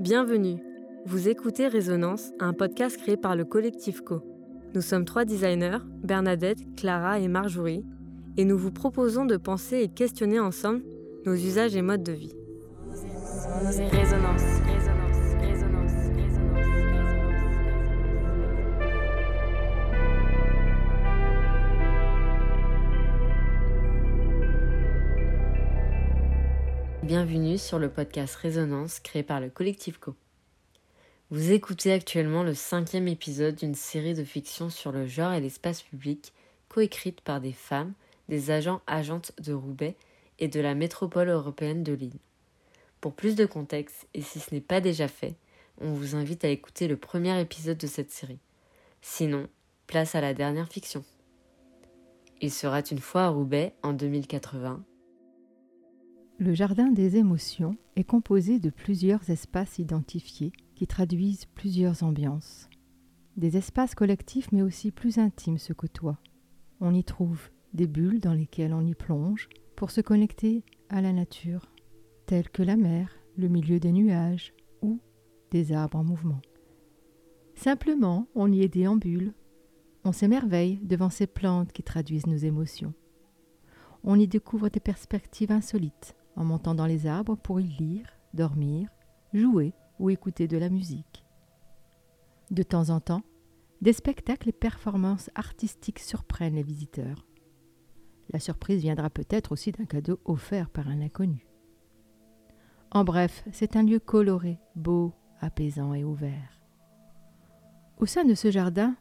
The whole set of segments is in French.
Bienvenue. Vous écoutez Résonance, un podcast créé par le collectif Co. Nous sommes trois designers, Bernadette, Clara et Marjorie, et nous vous proposons de penser et questionner ensemble nos usages et modes de vie. Bienvenue sur le podcast Résonance créé par le collectif Co. Vous écoutez actuellement le cinquième épisode d'une série de fiction sur le genre et l'espace public, coécrite par des femmes, des agents agentes de Roubaix et de la métropole européenne de Lille. Pour plus de contexte, et si ce n'est pas déjà fait, on vous invite à écouter le premier épisode de cette série. Sinon, place à la dernière fiction. Il sera une fois à Roubaix en 2080 le jardin des émotions est composé de plusieurs espaces identifiés qui traduisent plusieurs ambiances. Des espaces collectifs mais aussi plus intimes se côtoient. On y trouve des bulles dans lesquelles on y plonge pour se connecter à la nature, telles que la mer, le milieu des nuages ou des arbres en mouvement. Simplement, on y est déambule, on s'émerveille devant ces plantes qui traduisent nos émotions. On y découvre des perspectives insolites, en montant dans les arbres pour y lire, dormir, jouer ou écouter de la musique. De temps en temps, des spectacles et performances artistiques surprennent les visiteurs. La surprise viendra peut-être aussi d'un cadeau offert par un inconnu. En bref, c'est un lieu coloré, beau, apaisant et ouvert. Au sein de ce jardin,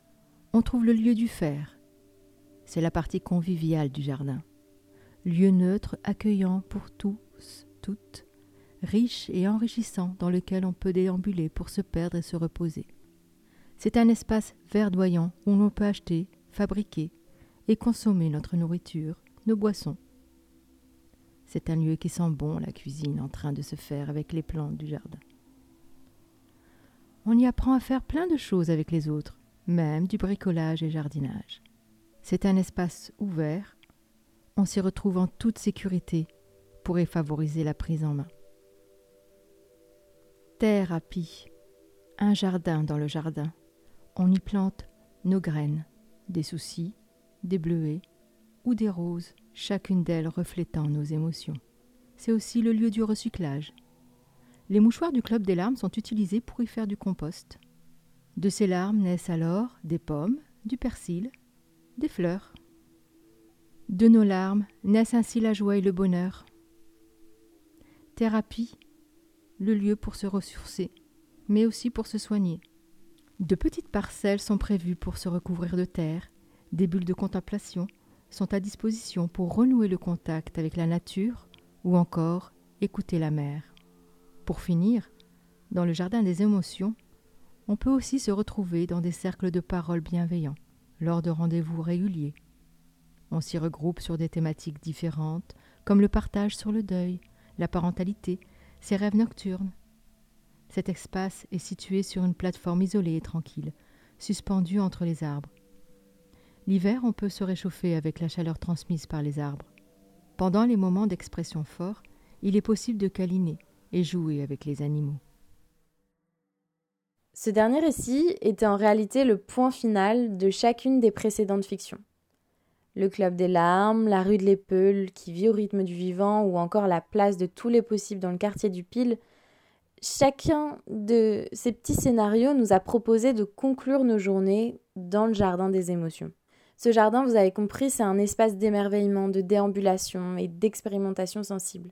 on trouve le lieu du fer. C'est la partie conviviale du jardin lieu neutre accueillant pour toutes, riche et enrichissant dans lequel on peut déambuler pour se perdre et se reposer. C'est un espace verdoyant où l'on peut acheter, fabriquer et consommer notre nourriture, nos boissons. C'est un lieu qui sent bon la cuisine en train de se faire avec les plantes du jardin. On y apprend à faire plein de choses avec les autres, même du bricolage et jardinage. C'est un espace ouvert on s'y retrouve en toute sécurité pour y favoriser la prise en main. Thérapie. Un jardin dans le jardin. On y plante nos graines, des soucis, des bleuets ou des roses, chacune d'elles reflétant nos émotions. C'est aussi le lieu du recyclage. Les mouchoirs du Club des larmes sont utilisés pour y faire du compost. De ces larmes naissent alors des pommes, du persil, des fleurs. De nos larmes naissent ainsi la joie et le bonheur. Thérapie, le lieu pour se ressourcer, mais aussi pour se soigner. De petites parcelles sont prévues pour se recouvrir de terre, des bulles de contemplation sont à disposition pour renouer le contact avec la nature ou encore écouter la mer. Pour finir, dans le jardin des émotions, on peut aussi se retrouver dans des cercles de paroles bienveillants, lors de rendez-vous réguliers, on s'y regroupe sur des thématiques différentes, comme le partage sur le deuil, la parentalité, ses rêves nocturnes. Cet espace est situé sur une plateforme isolée et tranquille, suspendue entre les arbres. L'hiver, on peut se réchauffer avec la chaleur transmise par les arbres. Pendant les moments d'expression forts, il est possible de câliner et jouer avec les animaux. Ce dernier récit était en réalité le point final de chacune des précédentes fictions le Club des larmes, la rue de l'Épeule qui vit au rythme du vivant ou encore la place de tous les possibles dans le quartier du Pile, chacun de ces petits scénarios nous a proposé de conclure nos journées dans le jardin des émotions. Ce jardin, vous avez compris, c'est un espace d'émerveillement, de déambulation et d'expérimentation sensible.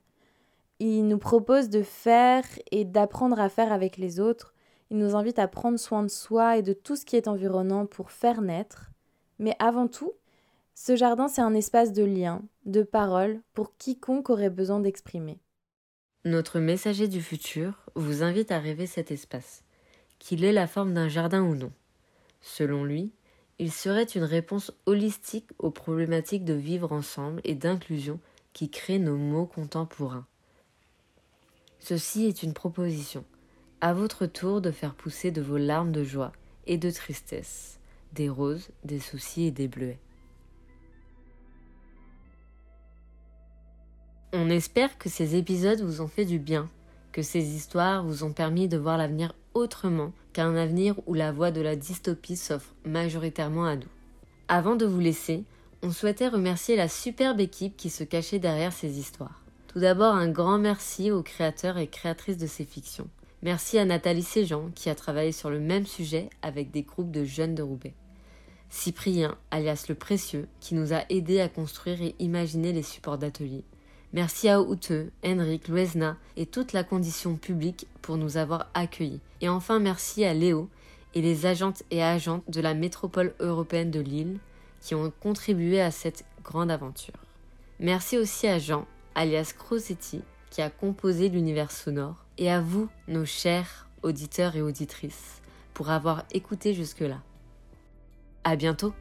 Il nous propose de faire et d'apprendre à faire avec les autres. Il nous invite à prendre soin de soi et de tout ce qui est environnant pour faire naître. Mais avant tout, ce jardin, c'est un espace de lien, de parole, pour quiconque aurait besoin d'exprimer. Notre messager du futur vous invite à rêver cet espace, qu'il ait la forme d'un jardin ou non. Selon lui, il serait une réponse holistique aux problématiques de vivre ensemble et d'inclusion qui créent nos mots contemporains. Ceci est une proposition. À votre tour de faire pousser de vos larmes de joie et de tristesse, des roses, des soucis et des bleuets. On espère que ces épisodes vous ont fait du bien que ces histoires vous ont permis de voir l'avenir autrement qu'un avenir où la voie de la dystopie s'offre majoritairement à nous. Avant de vous laisser, on souhaitait remercier la superbe équipe qui se cachait derrière ces histoires. Tout d'abord, un grand merci aux créateurs et créatrices de ces fictions. Merci à Nathalie Séjean qui a travaillé sur le même sujet avec des groupes de jeunes de Roubaix. Cyprien, alias le Précieux, qui nous a aidés à construire et imaginer les supports d'atelier. Merci à Outeux, Henrik, Luesna et toute la condition publique pour nous avoir accueillis. Et enfin merci à Léo et les agentes et agents de la métropole européenne de Lille qui ont contribué à cette grande aventure. Merci aussi à Jean, alias Crosetti, qui a composé l'univers sonore, et à vous, nos chers auditeurs et auditrices, pour avoir écouté jusque-là. À bientôt!